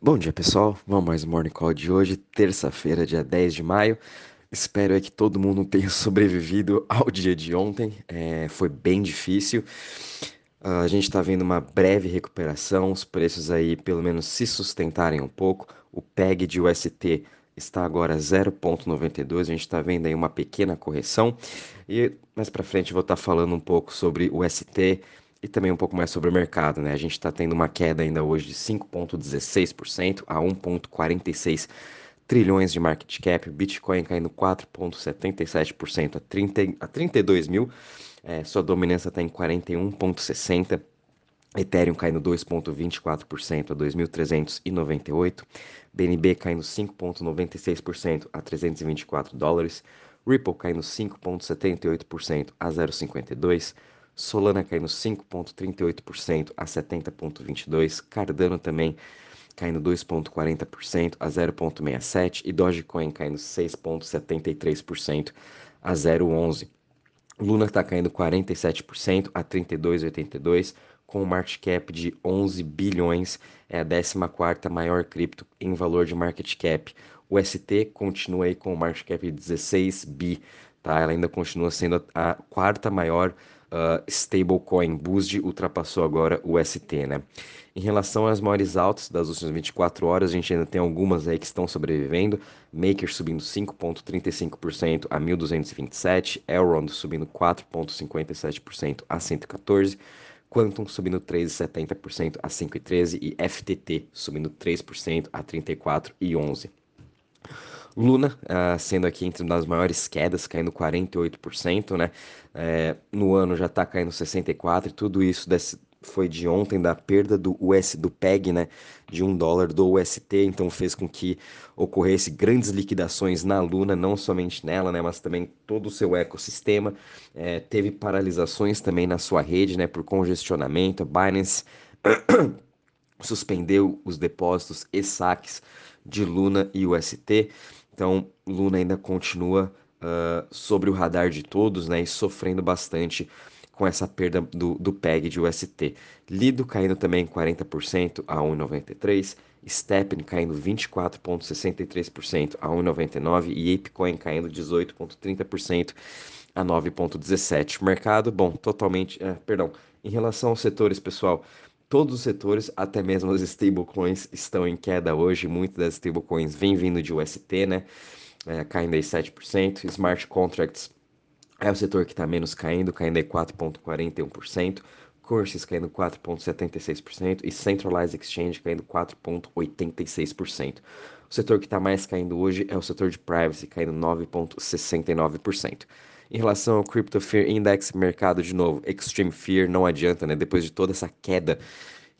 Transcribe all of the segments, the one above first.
Bom dia, pessoal. Vamos mais um Morning Call de hoje, terça-feira, dia 10 de maio. Espero é que todo mundo tenha sobrevivido ao dia de ontem. É, foi bem difícil. Uh, a gente está vendo uma breve recuperação, os preços aí pelo menos se sustentarem um pouco. O PEG de UST está agora 0,92. A gente está vendo aí uma pequena correção. E mais para frente vou estar tá falando um pouco sobre o ST e também um pouco mais sobre o mercado, né? A gente está tendo uma queda ainda hoje de 5,16% a 1,46 trilhões de market cap, Bitcoin caindo 4,77% a, 30, a 32 mil, é, sua dominância está em 41,60%. Ethereum caindo 2,24% a 2.398, BNB caindo 5,96% a 324 dólares, Ripple caindo 5,78% a 0,52, Solana caindo 5,38% a 70,22%, Cardano também caindo 2,40% a 0,67% e Dogecoin caindo 6,73% a 0,11%. Luna está caindo 47% a 32,82%, com um market cap de 11 bilhões, é a 14ª maior cripto em valor de market cap. O ST continua aí com um market cap de 16 bi, tá? Ela ainda continua sendo a quarta maior uh, stablecoin BUSD ultrapassou agora o ST, né? Em relação às maiores altas das últimas 24 horas, a gente ainda tem algumas aí que estão sobrevivendo. Maker subindo 5,35% a 1.227, Elrond subindo 4,57% a 114, Quantum subindo 3,70% a 5,13 e FTT subindo 3% a 34,11. Luna, uh, sendo aqui entre das maiores quedas, caindo 48%, né? É, no ano já está caindo 64%, e tudo isso desse, foi de ontem da perda do US do PEG, né, de um dólar do UST, então fez com que ocorresse grandes liquidações na Luna, não somente nela, né, mas também todo o seu ecossistema. É, teve paralisações também na sua rede, né, por congestionamento. A Binance suspendeu os depósitos e saques de Luna e UST. Então, Luna ainda continua uh, sobre o radar de todos, né, e sofrendo bastante com essa perda do, do PEG de UST. Lido caindo também 40% a 1,93%, Steppen caindo 24,63% a 1,99% e ApeCoin caindo 18,30% a 9,17%. Mercado, bom, totalmente, é, perdão, em relação aos setores, pessoal, todos os setores, até mesmo as stablecoins, estão em queda hoje. Muitas das stablecoins vêm vindo de UST, né? É, caindo aí 7%. Smart contracts é o setor que está menos caindo, caindo aí 4,41%. Courses caindo 4,76% e Centralized Exchange caindo 4,86%. O setor que está mais caindo hoje é o setor de privacy, caindo 9,69%. Em relação ao Crypto Fear Index, mercado de novo, Extreme Fear, não adianta, né? Depois de toda essa queda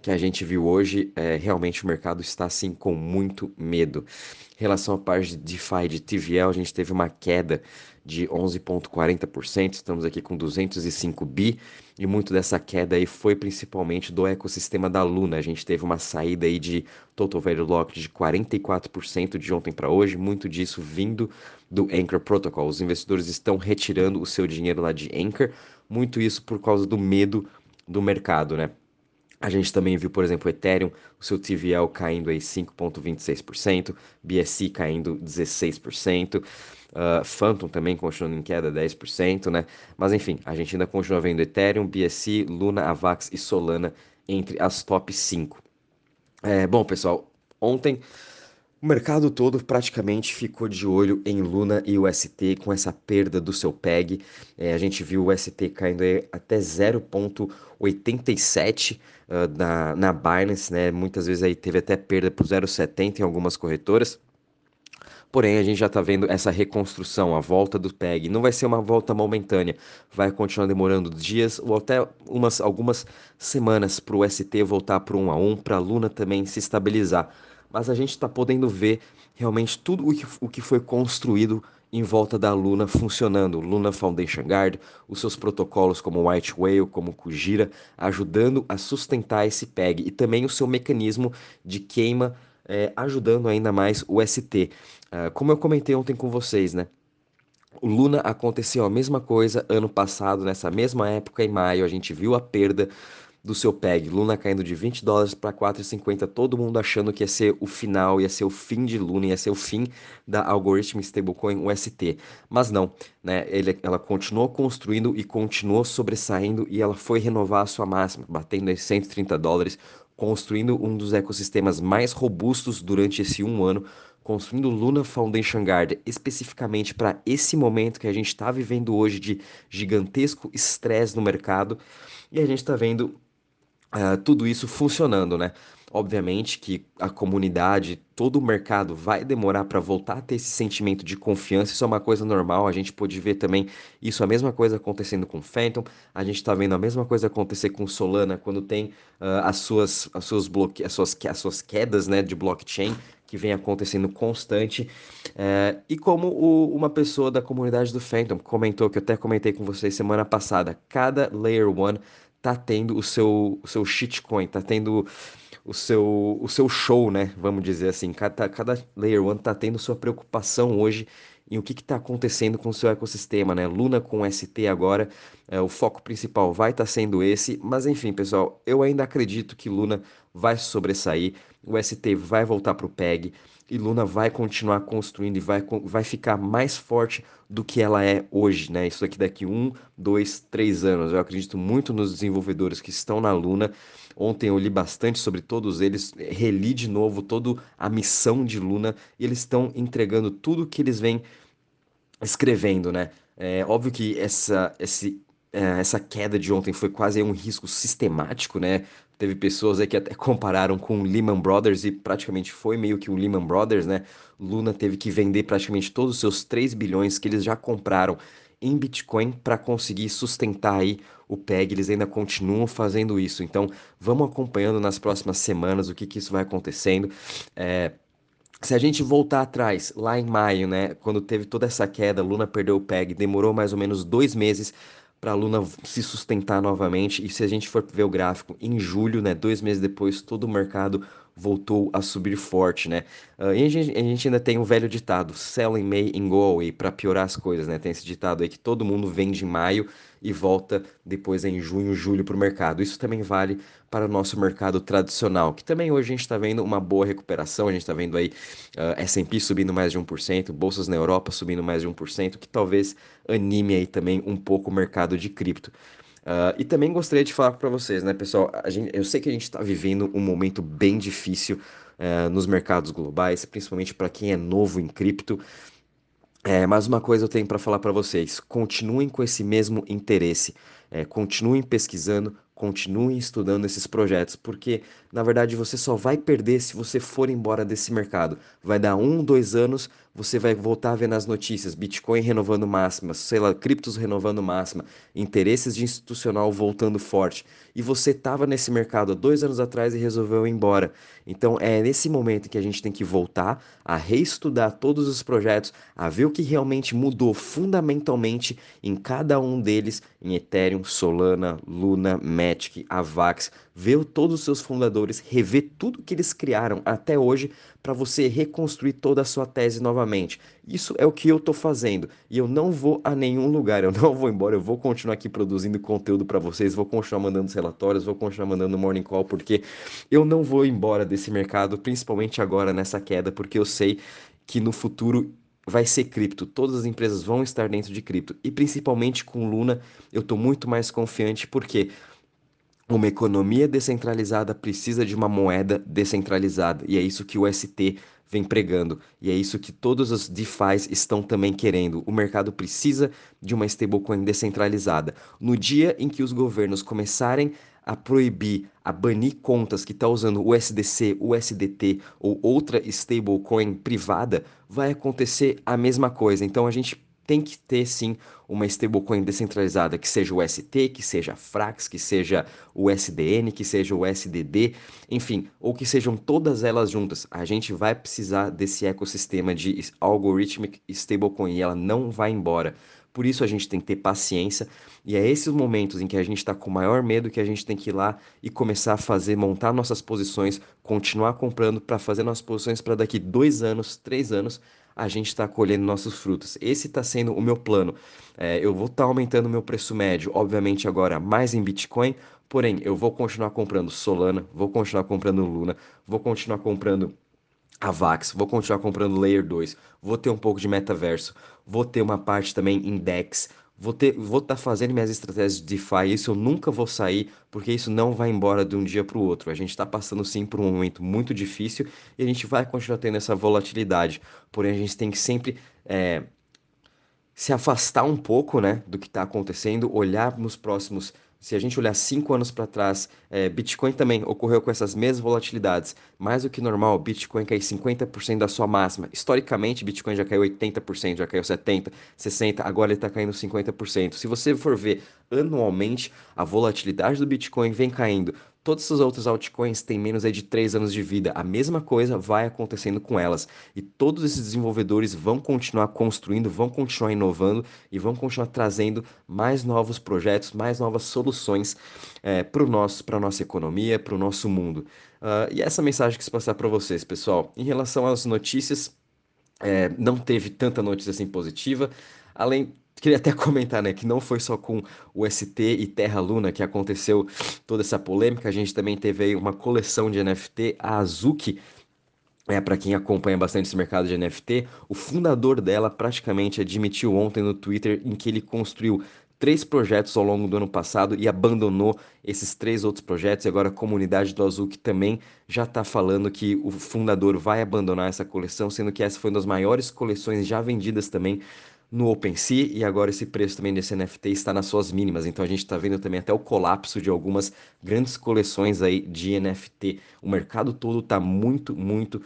que a gente viu hoje, é, realmente o mercado está assim com muito medo. Em relação à parte de DeFi de TVL, a gente teve uma queda de 11,40%, estamos aqui com 205 bi, e muito dessa queda aí foi principalmente do ecossistema da Luna. A gente teve uma saída aí de total value locked de 44% de ontem para hoje, muito disso vindo do Anchor Protocol. Os investidores estão retirando o seu dinheiro lá de Anchor, muito isso por causa do medo do mercado, né? A gente também viu, por exemplo, o Ethereum, o seu TVL caindo aí 5,26%, BSC caindo 16%, uh, Phantom também continuando em queda 10%, né? Mas enfim, a gente ainda continua vendo Ethereum, BSC, Luna, Avax e Solana entre as top 5. É, bom, pessoal, ontem o mercado todo praticamente ficou de olho em Luna e UST com essa perda do seu PEG. É, a gente viu o UST caindo até 0,87 uh, na, na Binance, né? Muitas vezes aí teve até perda por 0,70 em algumas corretoras. Porém, a gente já está vendo essa reconstrução, a volta do PEG. Não vai ser uma volta momentânea, vai continuar demorando dias ou até umas, algumas semanas para o ST voltar para 1 a 1, para a Luna também se estabilizar mas a gente está podendo ver realmente tudo o que, o que foi construído em volta da Luna funcionando. Luna Foundation Guard, os seus protocolos como White Whale, como Kujira, ajudando a sustentar esse PEG e também o seu mecanismo de queima, é, ajudando ainda mais o ST. Uh, ah, como eu comentei ontem com vocês, né? Luna aconteceu a mesma coisa ano passado, nessa mesma época, em maio, a gente viu a perda do seu PEG. Luna caindo de 20 dólares para 4,50, todo mundo achando que ia ser o final, ia ser o fim de Luna, ia ser o fim da Algorithmic Stablecoin UST. Mas não, né? Ele, ela continuou construindo e continuou sobressaindo e ela foi renovar a sua máxima, batendo em 130 dólares, construindo um dos ecossistemas mais robustos durante esse um ano, construindo Luna Foundation Guard especificamente para esse momento que a gente está vivendo hoje de gigantesco estresse no mercado e a gente está vendo uh, tudo isso funcionando, né? Obviamente que a comunidade, todo o mercado vai demorar para voltar a ter esse sentimento de confiança, isso é uma coisa normal. A gente pode ver também isso, a mesma coisa acontecendo com Phantom, a gente está vendo a mesma coisa acontecer com Solana quando tem uh, as, suas, as, suas bloque... as, suas, as suas quedas né, de blockchain que vem acontecendo constante. É, e como o, uma pessoa da comunidade do Phantom comentou, que eu até comentei com vocês semana passada, cada Layer 1 tá tendo o seu, o seu shitcoin, tá tendo o seu, o seu show, né? Vamos dizer assim. Cada, cada Layer 1 tá tendo sua preocupação hoje em o que está acontecendo com o seu ecossistema, né? Luna com ST agora, é, o foco principal vai estar tá sendo esse, mas enfim, pessoal, eu ainda acredito que Luna vai sobressair, o ST vai voltar para o PEG e Luna vai continuar construindo e vai, vai ficar mais forte do que ela é hoje, né? Isso aqui daqui um, dois, três anos. Eu acredito muito nos desenvolvedores que estão na Luna. Ontem eu li bastante sobre todos eles, reli de novo toda a missão de Luna e eles estão entregando tudo que eles vêm escrevendo, né? É óbvio que essa, esse, é, essa queda de ontem foi quase um risco sistemático, né? Teve pessoas aí que até compararam com o Lehman Brothers e praticamente foi meio que o Lehman Brothers, né? Luna teve que vender praticamente todos os seus 3 bilhões que eles já compraram em Bitcoin para conseguir sustentar aí o PEG. Eles ainda continuam fazendo isso. Então, vamos acompanhando nas próximas semanas o que, que isso vai acontecendo. É, se a gente voltar atrás, lá em maio, né, quando teve toda essa queda, Luna perdeu o PEG, demorou mais ou menos dois meses para a Luna se sustentar novamente. E se a gente for ver o gráfico, em julho, né, dois meses depois, todo o mercado voltou a subir forte, né? Uh, e a gente, a gente, ainda tem o velho ditado, sell in May and go away, para piorar as coisas, né? Tem esse ditado aí que todo mundo vende em maio e volta depois em junho, julho para o mercado. Isso também vale para o nosso mercado tradicional, que também hoje a gente está vendo uma boa recuperação, a gente está vendo aí uh, ah, S&P subindo mais de 1%, bolsas na Europa subindo mais de 1%, que talvez anime aí também um pouco o mercado de cripto. Uh, e também gostaria de falar para vocês, né, pessoal? Gente, eu sei que a gente está vivendo um momento bem difícil uh, nos mercados globais, principalmente para quem é novo em cripto. É, mas uma coisa eu tenho para falar para vocês: continuem com esse mesmo interesse, é, continuem pesquisando, continuem estudando esses projetos, porque na verdade você só vai perder se você for embora desse mercado. Vai dar um, dois anos, você vai voltar a ver nas notícias Bitcoin renovando máxima, sei lá, criptos renovando máxima, interesses de institucional voltando forte. E você estava nesse mercado há dois anos atrás e resolveu ir embora. Então é nesse momento que a gente tem que voltar a reestudar todos os projetos, a ver o que realmente mudou fundamentalmente em cada um deles, em Ethereum, Solana, Luna, Matic, Avax, ver todos os seus fundadores, rever tudo que eles criaram até hoje para você reconstruir toda a sua tese novamente. Isso é o que eu estou fazendo e eu não vou a nenhum lugar, eu não vou embora, eu vou continuar aqui produzindo conteúdo para vocês, vou continuar mandando os relatórios, vou continuar mandando morning call porque eu não vou embora desse mercado, principalmente agora nessa queda, porque eu sei que no futuro vai ser cripto, todas as empresas vão estar dentro de cripto e principalmente com Luna eu estou muito mais confiante porque uma economia descentralizada precisa de uma moeda descentralizada, e é isso que o ST vem pregando, e é isso que todos os DeFis estão também querendo. O mercado precisa de uma stablecoin descentralizada. No dia em que os governos começarem a proibir, a banir contas que estão tá usando USDC, USDT ou outra stablecoin privada, vai acontecer a mesma coisa. Então a gente tem que ter sim uma stablecoin descentralizada, que seja o ST, que seja Frax, que seja o SDN, que seja o SDD, enfim, ou que sejam todas elas juntas. A gente vai precisar desse ecossistema de algorithmic stablecoin e ela não vai embora. Por isso a gente tem que ter paciência e é esses momentos em que a gente está com maior medo que a gente tem que ir lá e começar a fazer, montar nossas posições, continuar comprando para fazer nossas posições para daqui dois anos, três anos a gente está colhendo nossos frutos. Esse está sendo o meu plano. É, eu vou estar tá aumentando o meu preço médio, obviamente agora mais em Bitcoin, Porém, eu vou continuar comprando Solana, vou continuar comprando Luna, vou continuar comprando a Vax, vou continuar comprando Layer 2, vou ter um pouco de metaverso, vou ter uma parte também em DEX, vou ter, vou estar tá fazendo minhas estratégias de DeFi, isso eu nunca vou sair, porque isso não vai embora de um dia para o outro. A gente está passando sim por um momento muito difícil e a gente vai continuar tendo essa volatilidade. Porém, a gente tem que sempre é, se afastar um pouco, né, do que está acontecendo, olhar nos próximos se a gente olhar cinco anos para trás, é, Bitcoin também ocorreu com essas mesmas volatilidades. Mais do que normal, Bitcoin caiu 50% da sua máxima. Historicamente, Bitcoin já caiu 80%, já caiu 70%, 60%, agora ele está caindo 50%. Se você for ver anualmente, a volatilidade do Bitcoin vem caindo Todas essas outras altcoins têm menos de 3 anos de vida. A mesma coisa vai acontecendo com elas. E todos esses desenvolvedores vão continuar construindo, vão continuar inovando e vão continuar trazendo mais novos projetos, mais novas soluções é, para a nossa economia, para o nosso mundo. Uh, e essa mensagem que quis passar para vocês, pessoal. Em relação às notícias, é, não teve tanta notícia assim positiva. Além Queria até comentar, né, que não foi só com o ST e Terra Luna que aconteceu toda essa polêmica, a gente também teve aí uma coleção de NFT, a Azuki, é, para quem acompanha bastante esse mercado de NFT, o fundador dela praticamente admitiu ontem no Twitter em que ele construiu três projetos ao longo do ano passado e abandonou esses três outros projetos. E agora a comunidade do Azuki também já está falando que o fundador vai abandonar essa coleção, sendo que essa foi uma das maiores coleções já vendidas também no OpenSea e agora esse preço também desse NFT está nas suas mínimas. Então a gente está vendo também até o colapso de algumas grandes coleções aí de NFT. O mercado todo está muito, muito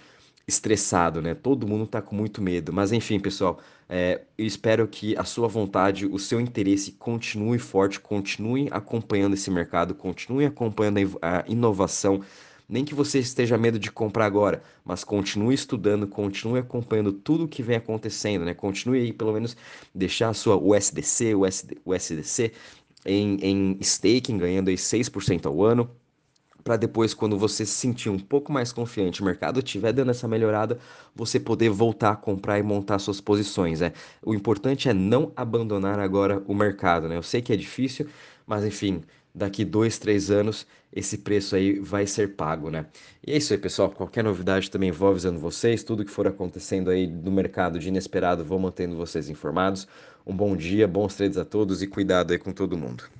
estressado, né? Todo mundo está com muito medo. Mas enfim, pessoal, é, eu espero que a sua vontade, o seu interesse continue forte, continue acompanhando esse mercado, continue acompanhando a inovação nem que você esteja medo de comprar agora, mas continue estudando, continue acompanhando tudo o que vem acontecendo, né? Continue aí, pelo menos, deixar a sua USDC, USD, USDC em, em staking, ganhando aí 6% ao ano, para depois, quando você se sentir um pouco mais confiante, o mercado estiver dando essa melhorada, você poder voltar a comprar e montar suas posições. Né? O importante é não abandonar agora o mercado. Né? Eu sei que é difícil, mas enfim, daqui dois, três anos, esse preço aí vai ser pago, né? E é isso aí, pessoal. Qualquer novidade também vou avisando vocês. Tudo que for acontecendo aí no mercado de inesperado, vou mantendo vocês informados. Um bom dia, bons trades a todos e cuidado aí com todo mundo.